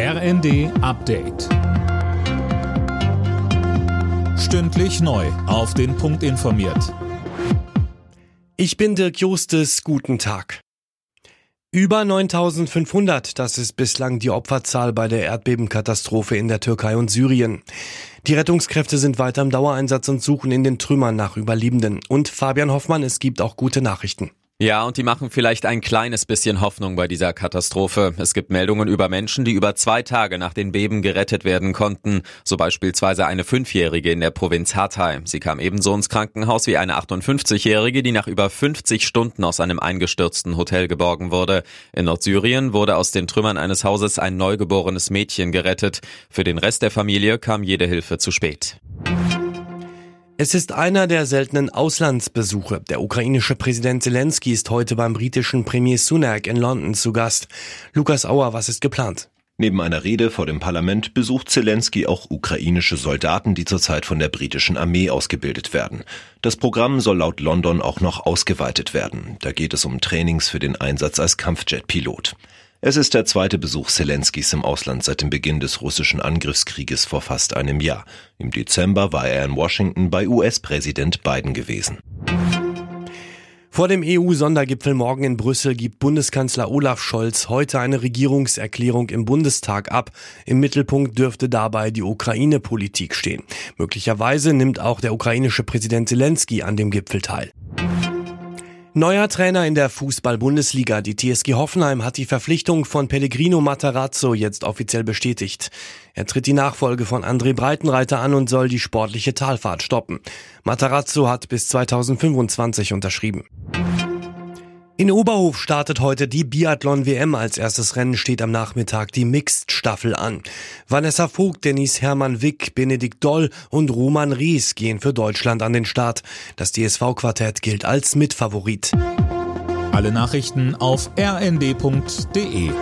RND Update. Stündlich neu. Auf den Punkt informiert. Ich bin Dirk Justes. Guten Tag. Über 9500, das ist bislang die Opferzahl bei der Erdbebenkatastrophe in der Türkei und Syrien. Die Rettungskräfte sind weiter im Dauereinsatz und suchen in den Trümmern nach Überlebenden. Und Fabian Hoffmann, es gibt auch gute Nachrichten. Ja, und die machen vielleicht ein kleines bisschen Hoffnung bei dieser Katastrophe. Es gibt Meldungen über Menschen, die über zwei Tage nach den Beben gerettet werden konnten. So beispielsweise eine Fünfjährige in der Provinz Hatay. Sie kam ebenso ins Krankenhaus wie eine 58-Jährige, die nach über 50 Stunden aus einem eingestürzten Hotel geborgen wurde. In Nordsyrien wurde aus den Trümmern eines Hauses ein neugeborenes Mädchen gerettet. Für den Rest der Familie kam jede Hilfe zu spät. Es ist einer der seltenen Auslandsbesuche. Der ukrainische Präsident Zelensky ist heute beim britischen Premier Sunak in London zu Gast. Lukas Auer, was ist geplant? Neben einer Rede vor dem Parlament besucht Zelensky auch ukrainische Soldaten, die zurzeit von der britischen Armee ausgebildet werden. Das Programm soll laut London auch noch ausgeweitet werden. Da geht es um Trainings für den Einsatz als Kampfjet-Pilot. Es ist der zweite Besuch Zelenskys im Ausland seit dem Beginn des russischen Angriffskrieges vor fast einem Jahr. Im Dezember war er in Washington bei US-Präsident Biden gewesen. Vor dem EU-Sondergipfel morgen in Brüssel gibt Bundeskanzler Olaf Scholz heute eine Regierungserklärung im Bundestag ab. Im Mittelpunkt dürfte dabei die Ukraine-Politik stehen. Möglicherweise nimmt auch der ukrainische Präsident Zelensky an dem Gipfel teil. Neuer Trainer in der Fußball-Bundesliga. Die TSG Hoffenheim hat die Verpflichtung von Pellegrino Matarazzo jetzt offiziell bestätigt. Er tritt die Nachfolge von André Breitenreiter an und soll die sportliche Talfahrt stoppen. Matarazzo hat bis 2025 unterschrieben. In Oberhof startet heute die Biathlon WM. Als erstes Rennen steht am Nachmittag die Mixed-Staffel an. Vanessa Vogt, Denise Hermann Wick, Benedikt Doll und Roman Ries gehen für Deutschland an den Start. Das DSV-Quartett gilt als Mitfavorit. Alle Nachrichten auf rnd.de